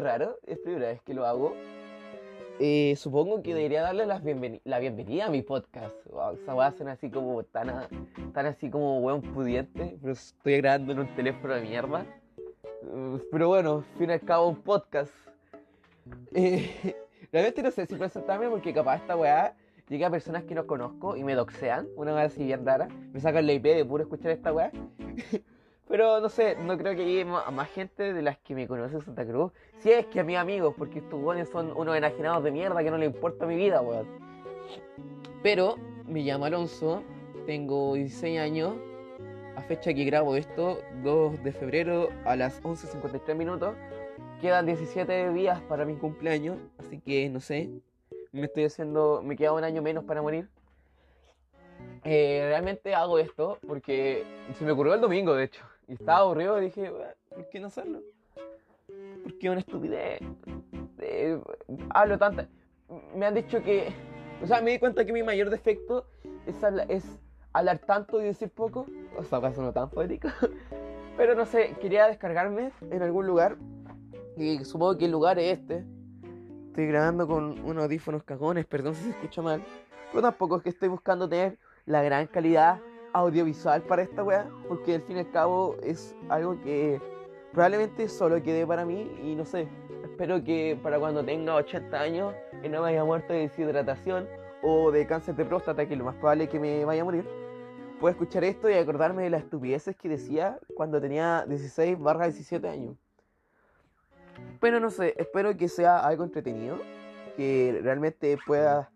medio raro, es primera vez que lo hago. Eh, supongo que debería darle las bienveni- la bienvenida a mi podcast. Wow, esa weá suena así como tan, a- tan así como weón pudiente, pero estoy grabando en un teléfono de mierda. Eh, pero bueno, al fin y al cabo un podcast. Eh, realmente no sé si presentarme porque capaz esta weá llega a personas que no conozco y me doxean, una weá así bien rara. Me sacan la IP de puro escuchar esta weá. Pero no sé, no creo que llegue a más gente de las que me conoce en Santa Cruz. Si es que a mis amigos, porque estos weones son unos enajenados de mierda que no les importa mi vida, weón. Pero me llamo Alonso, tengo 16 años. A fecha que grabo esto, 2 de febrero a las 11.53 minutos. Quedan 17 días para mi cumpleaños, así que no sé. Me estoy haciendo. Me queda un año menos para morir. Eh, realmente hago esto porque se me ocurrió el domingo, de hecho. Y estaba aburrido y dije, "Bueno, ¿por qué no hacerlo? Porque es una estupidez. Eh, hablo tanta. Me han dicho que. O sea, me di cuenta que mi mayor defecto es hablar tanto y decir poco. O sea, acaso no tan poético. Pero no sé, quería descargarme en algún lugar. Y supongo que el lugar es este. Estoy grabando con unos audífonos cagones, perdón si se escucha mal. Pero tampoco es que estoy buscando tener la gran calidad audiovisual para esta weá, porque al fin y al cabo es algo que probablemente solo quede para mí y no sé, espero que para cuando tenga 80 años y no me haya muerto de deshidratación o de cáncer de próstata, que es lo más probable que me vaya a morir, pueda escuchar esto y acordarme de las estupideces que decía cuando tenía 16 barra 17 años. Pero no sé, espero que sea algo entretenido, que realmente pueda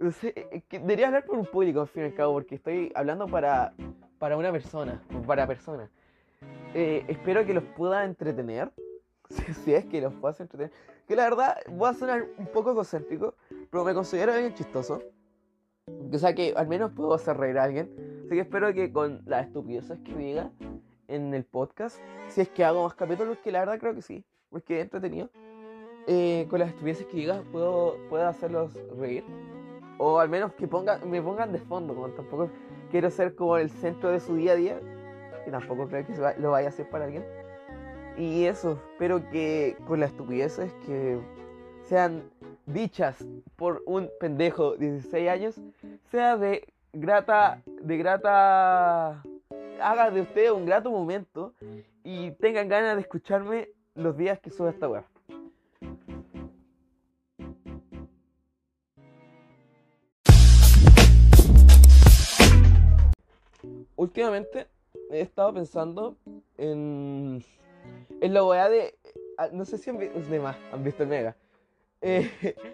no sé, eh, debería hablar por un público al fin y al cabo, porque estoy hablando para, para una persona, para personas. Eh, espero que los pueda entretener, si, si es que los pueda entretener. Que la verdad, voy a sonar un poco egocéntrico, pero me considero alguien chistoso. O sea que al menos puedo hacer reír a alguien. Así que espero que con las estupideces que diga en el podcast, si es que hago más capítulos, que la verdad creo que sí, porque es entretenido. eh, con las estupideces que diga, puedo, puedo hacerlos reír. O al menos que pongan, me pongan de fondo, como tampoco quiero ser como el centro de su día a día, que tampoco creo que se lo vaya a hacer para alguien. Y eso, espero que con las estupideces que sean dichas por un pendejo de 16 años, sea de grata, de grata, haga de usted un grato momento y tengan ganas de escucharme los días que suba esta web. Últimamente he estado pensando en, en la weá de. ah, No sé si han, vi- los demás han visto el Mega. Eh,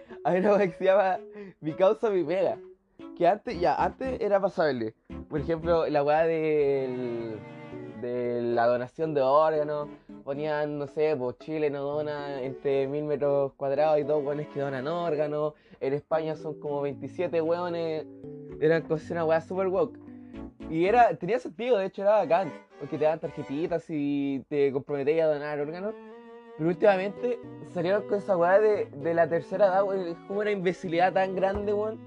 hay una weá que se llama Mi causa, mi Mega. Que antes, ya, antes era pasable. Por ejemplo, la weá del, de la donación de órganos. Ponían, no sé, pues Chile no dona entre mil metros cuadrados y dos weones que donan órganos. En España son como 27 weones. Era cosas una weá super woke. Y era, tenía sentido, de hecho era bacán, porque te dan tarjetitas y te comprometías a donar órganos. Pero últimamente salieron con esa weá de, de la tercera edad, weón. Es como una imbecilidad tan grande, weón.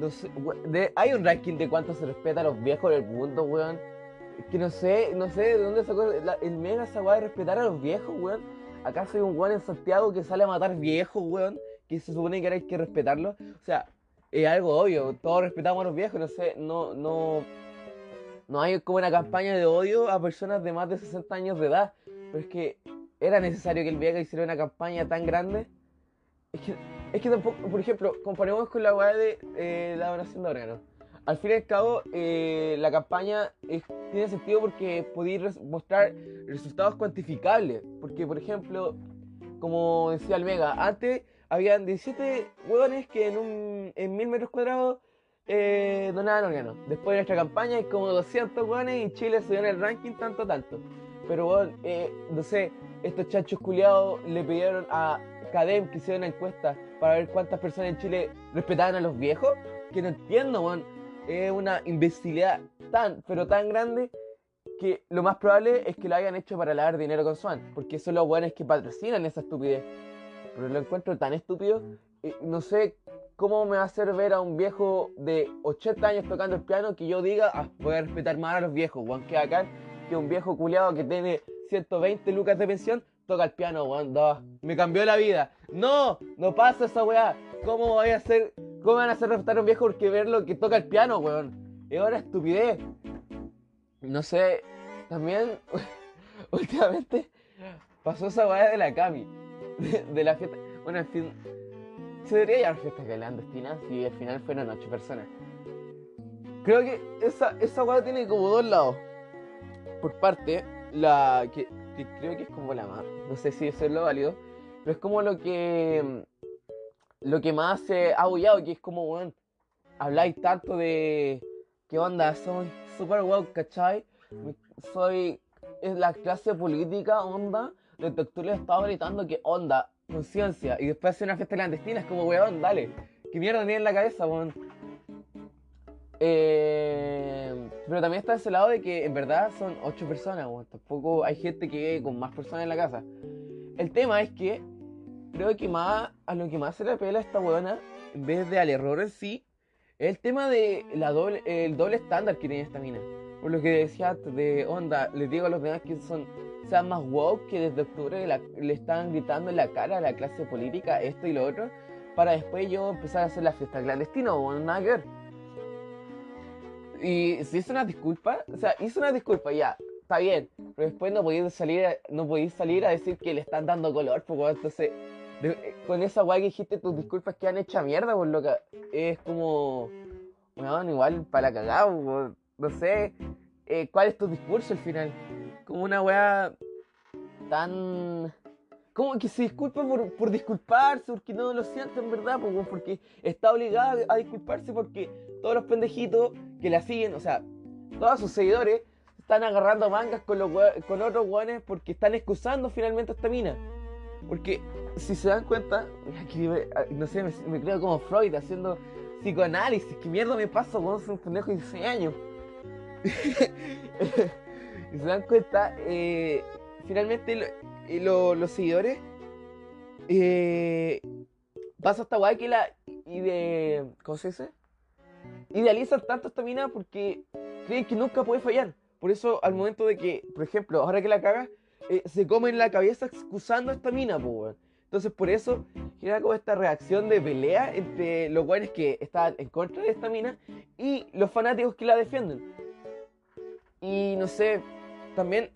No sé, we- de- hay un ranking de cuánto se respeta a los viejos del mundo, weón. Que no sé, no sé de dónde sacó la- el mega esa weá de respetar a los viejos, weón. Acá soy un weón en Santiago que sale a matar viejos, weón. Que se supone que ahora hay que respetarlos. O sea, es algo obvio, todos respetamos a los viejos, no sé, no, no, no hay como una campaña de odio a personas de más de 60 años de edad. Pero es que era necesario que el Vega hiciera una campaña tan grande. Es que, es que tampoco, por ejemplo, comparemos con la weá de eh, la donación de órganos. Al fin y al cabo, eh, la campaña es- tiene sentido porque podéis res- mostrar resultados cuantificables. Porque, por ejemplo, como decía el Mega, antes habían 17 hueones que en, un, en mil metros cuadrados eh, donaban órganos. Después de nuestra campaña hay como 200 hueones y Chile subió en el ranking tanto, tanto. Pero bueno, eh, no sé, estos chanchos culiados le pidieron a Cadem que hiciera una encuesta para ver cuántas personas en Chile respetaban a los viejos. Que no entiendo, weón. Es una imbecilidad tan, pero tan grande que lo más probable es que lo hayan hecho para lavar dinero con Swan. Porque son los weones que patrocinan esa estupidez. Pero lo encuentro tan estúpido. eh, no sé cómo me va a hacer ver a un viejo de 80 años tocando el piano que yo diga, ah, voy a respetar más a los viejos, weón, que acá, que un viejo culiado que tiene 120 lucas de pensión toca el piano, weón. Me cambió la vida. No, no pasa esa weá. ¿Cómo voy a hacer, cómo van a hacer respetar a un viejo porque verlo que toca el piano, weón? Es una estupidez. No sé, también, últimamente, pasó esa weá de la Cami. De, la fiesta. Bueno, en fin, se debería llamar fiesta clandestina si al final fueron ocho personas. Creo que esa, esa weá tiene como dos lados. Por parte, la que, creo que es como la más, no sé si eso es lo válido, pero es como lo que lo que más se ha bullado, que es como, weón, habláis tanto de qué onda, soy super wow, ¿cachai? Soy es la clase política, onda, de le estaba gritando que onda, conciencia, y después hace una fiesta clandestina, es como, weón, dale, qué mierda tiene en la cabeza, weón. Eh, pero también está ese lado de que en verdad son ocho personas, tampoco hay gente que vive con más personas en la casa. El tema es que creo que más a lo que más se le pela a esta buena, en vez de al error en sí, es el tema de la doble, el doble estándar que tiene esta mina. Por lo que decía de onda, les digo a los demás que son sean más woke que desde octubre le están gritando en la cara a la clase política esto y lo otro, para después yo empezar a hacer la fiesta clandestina o nada que ver. Y si hizo una disculpa, o sea, hizo una disculpa, ya, está bien, pero después no podéis salir, no podéis salir a decir que le están dando color, porque entonces, con esa guay que dijiste, tus disculpas quedan hechas mierda, por lo que es como, bueno, igual para la cagada, no sé, eh, ¿cuál es tu discurso al final? Como una weá tan como que se disculpa por, por, disculparse, porque no lo siente en verdad, porque está obligada a disculparse porque todos los pendejitos que la siguen, o sea, todos sus seguidores están agarrando mangas con, los, con otros guanes porque están excusando finalmente a esta mina. Porque si se dan cuenta, aquí, no sé, me, creo como Freud haciendo psicoanálisis, ¿qué mierda me pasa cuando soy un pendejo de 16 años? y se dan cuenta, eh, finalmente los seguidores eh, pasa esta guay que la y de ¿cómo se dice? idealizan tanto esta mina porque creen que nunca puede fallar. Por eso al momento de que por ejemplo ahora que la caga eh, se come en la cabeza excusando a esta mina pues, entonces por eso genera como esta reacción de pelea entre los guanes que están en contra de esta mina y los fanáticos que la defienden. Y no sé también,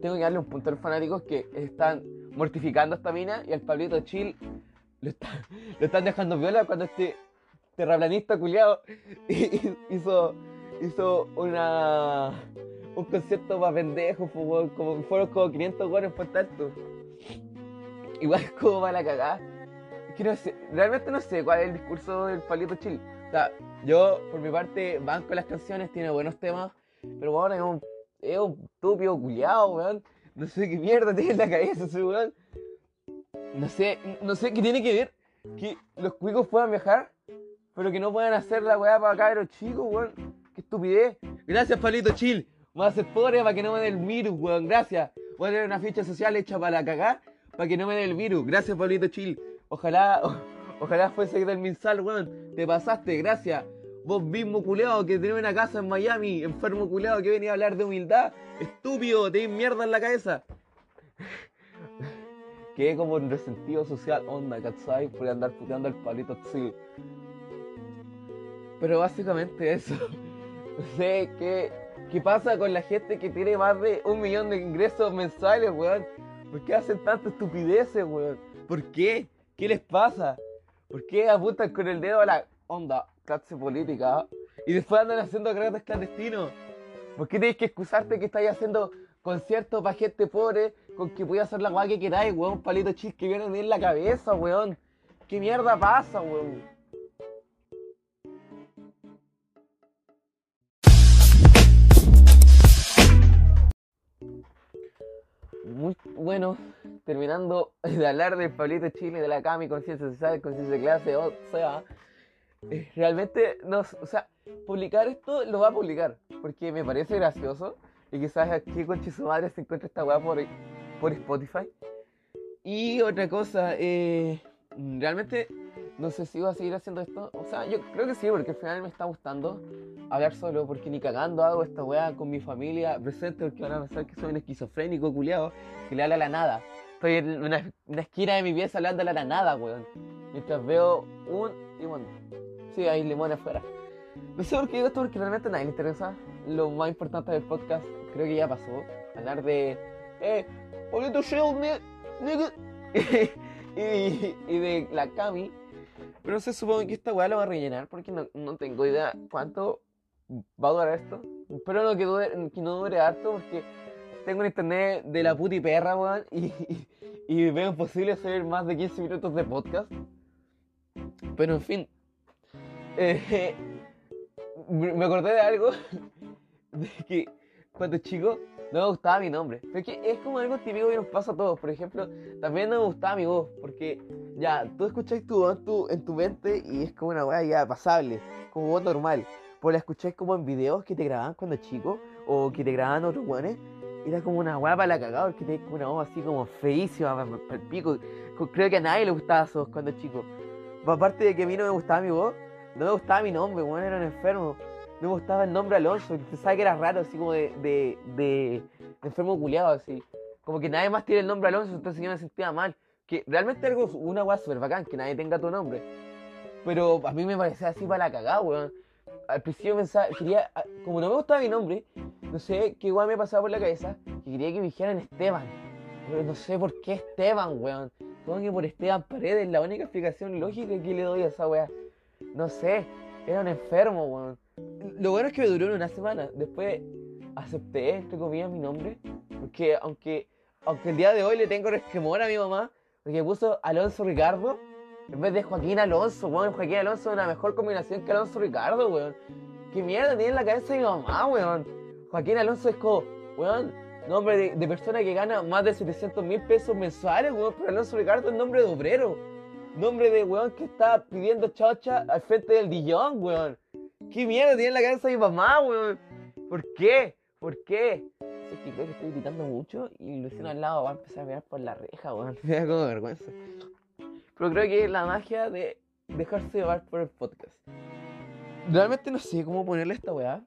tengo que darle un punto a los fanáticos que están mortificando a esta mina y al Pablito Chill lo, están dejando viola cuando este terraplanista culiado hizo, hizo una un concierto para pendejos, como fueron como 500 guanes por tanto. Igual como va la cagada. Es que no sé, realmente no sé cuál es el discurso del Pablito Chill. O sea, yo por mi parte banco las canciones, tiene buenos temas, pero bueno, es un es un estúpido culiado, weón. No sé qué mierda tiene en la cabeza ese weón. No sé, no sé qué tiene que ver que los cuicos puedan viajar, pero que no puedan hacer la weá para cabros chicos, weón. Qué estupidez. Gracias, Palito Chill. Voy a hacer pobre para que no me dé el virus, weón. Gracias. Voy a tener una ficha social hecha para la cagar para que no me dé el virus. Gracias, Pablito Chill. Ojalá, ojalá fuese del Minsal, weón. Te pasaste, gracias. Vos mismo culeado que tenés una casa en Miami, enfermo culeado que venía a hablar de humildad, estúpido, te mierda en la cabeza. Quedé como un resentido social, onda, ¿cachai? Por andar puteando al palito así. Pero básicamente eso. Sé qué, qué pasa con la gente que tiene más de un millón de ingresos mensuales, weón. ¿Por qué hacen tantas estupideces, weón? ¿Por qué? ¿Qué les pasa? ¿Por qué apuntan con el dedo a la onda? Clase política y después andan haciendo carretes clandestinos. ¿Por qué tenéis que excusarte que estáis haciendo conciertos para gente pobre con que voy a hacer la guay que queráis, weón? Palito chis que vienen en la cabeza, weón. ¿Qué mierda pasa, weón? Muy bueno, terminando de hablar del Pablito Chile, de la CAMI, conciencia social, conciencia de clase, o sea, realmente, no, o sea, publicar esto lo va a publicar, porque me parece gracioso y quizás aquí con su madre se encuentra esta weá por, por Spotify. Y otra cosa, eh, realmente no sé si voy a seguir haciendo esto. O sea, yo creo que sí, porque al final me está gustando hablar solo, porque ni cagando hago esta weá con mi familia presente, porque van a pensar que soy un esquizofrénico culiado, que le habla la nada. Estoy en una, esquina de mi pieza hablando a la nada, weón. Mientras veo un limón. Sí, hay limón afuera. No sé por qué digo esto, porque realmente a nadie le interesa. Lo más importante del podcast, creo que ya pasó. Hablar de. Eh, Polito Shell, nigga. y, y de la Cami. Pero se supone que esta weá lo va a rellenar porque no, no tengo idea cuánto va a durar esto. Espero no que, dure, que no dure harto porque tengo un internet de la puta y perra, weón. Y, y, y veo imposible hacer más de 15 minutos de podcast. Pero en fin. Eh, me acordé de algo. De que cuando chico no me gustaba mi nombre. Pero que es como algo típico que nos pasa a todos. Por ejemplo, también no me gustaba mi voz. Porque ya, tú escucháis tu voz tu, en tu mente y es como una weá ya pasable. Como voz normal. Pues la escucháis como en videos que te grababan cuando chico. O que te grababan otros weones. Era como una weá para la cagada. Porque como una voz así como feísima para el pico. Creo que a nadie le gustaba su voz cuando chico. Aparte de que a mí no me gustaba mi voz, no me gustaba mi nombre, weón, era un enfermo. No me gustaba el nombre Alonso, pensaba que era raro, así como de, de, de, enfermo culiado, así. Como que nadie más tiene el nombre Alonso, entonces yo me sentía mal. Que realmente algo, una weá súper bacán, que nadie tenga tu nombre. Pero a mí me parecía así para la cagada, weón. Al principio pensaba, quería, como no me gustaba mi nombre, no sé qué weá me pasaba por la cabeza, que quería que me dijeran Esteban. Pero no sé por qué Esteban, weón. Supongo que por Esteban Paredes, la única explicación lógica que le doy a esa weá. No sé, era un enfermo, weón. Lo bueno es que me duró una semana. Después acepté, entre comillas, mi nombre. Porque aunque, aunque el día de hoy le tengo resquemor a mi mamá, porque puso Alonso Ricardo, en vez de Joaquín Alonso, weón. Joaquín Alonso es una mejor combinación que Alonso Ricardo, weón. ¿Qué mierda tiene en la cabeza mi mamá, weón? Joaquín Alonso es como, weón, nombre de, de persona que gana más de 700 mil pesos mensuales, weón. Pero Alonso Ricardo es nombre de obrero. Nombre de weón que está pidiendo chacha al frente del Dillon, weón. ¿Qué mierda tiene en la cabeza de mi mamá, weón? ¿Por qué? ¿Por qué? Es que creo que estoy gritando mucho y Luciano al lado va a empezar a mirar por la reja, weón. Me da como vergüenza. Pero creo que es la magia de dejarse llevar por el podcast. Realmente no sé cómo ponerle esta weá.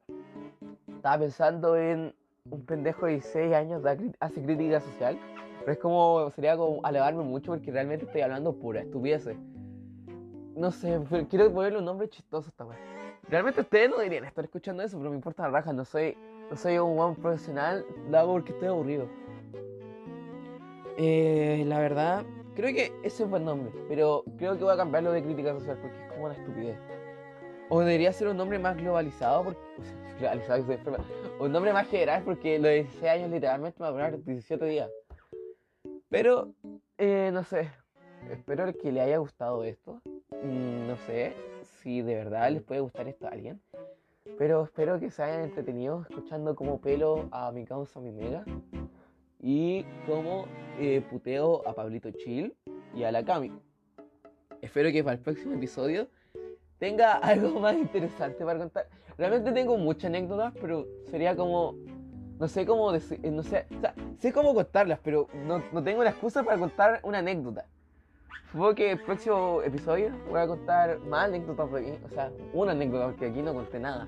Estaba pensando en un pendejo de 16 años hace crítica social. Pero es como, sería como alevarme mucho porque realmente estoy hablando pura estupidez. No sé, pero quiero ponerle un nombre chistoso esta weá. Realmente ustedes no deberían estar escuchando eso, pero me importa la raja, no soy, no soy un buen profesional, lo hago porque estoy aburrido. Eh, la verdad, creo que ese es buen nombre, pero creo que voy a cambiarlo de crítica social porque es como una estupidez. O debería ser un nombre más globalizado, porque, globalizado, o un nombre más general porque los 16 años literalmente me va a durar 17 días. Pero, eh, no sé, espero que le haya gustado esto. Mm, no sé si de verdad les puede gustar esto a alguien. Pero espero que se hayan entretenido escuchando como pelo a mi causa mi mega. Y como eh, puteo a Pablito Chill y a la Cami. Espero que para el próximo episodio tenga algo más interesante para contar. Realmente tengo muchas anécdotas, pero sería como no sé cómo decir, no sé, o sea, sé cómo contarlas, pero no, no tengo la excusa para contar una anécdota. Supongo que el próximo episodio voy a contar más anécdotas de mí, o sea, una anécdota, porque aquí no conté nada.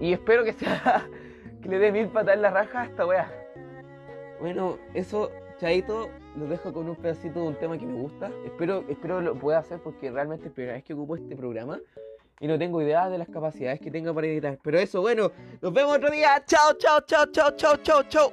Y espero que sea, que le dé mil patas en la raja a esta wea. Bueno, eso, chaito, los dejo con un pedacito de un tema que me gusta. Espero, espero lo pueda hacer porque realmente es la primera vez que ocupo este programa y no tengo idea de las capacidades que tenga para editar. Pero eso, bueno, nos vemos otro día. Chao, chao, chao, chao, chao, chao, chao.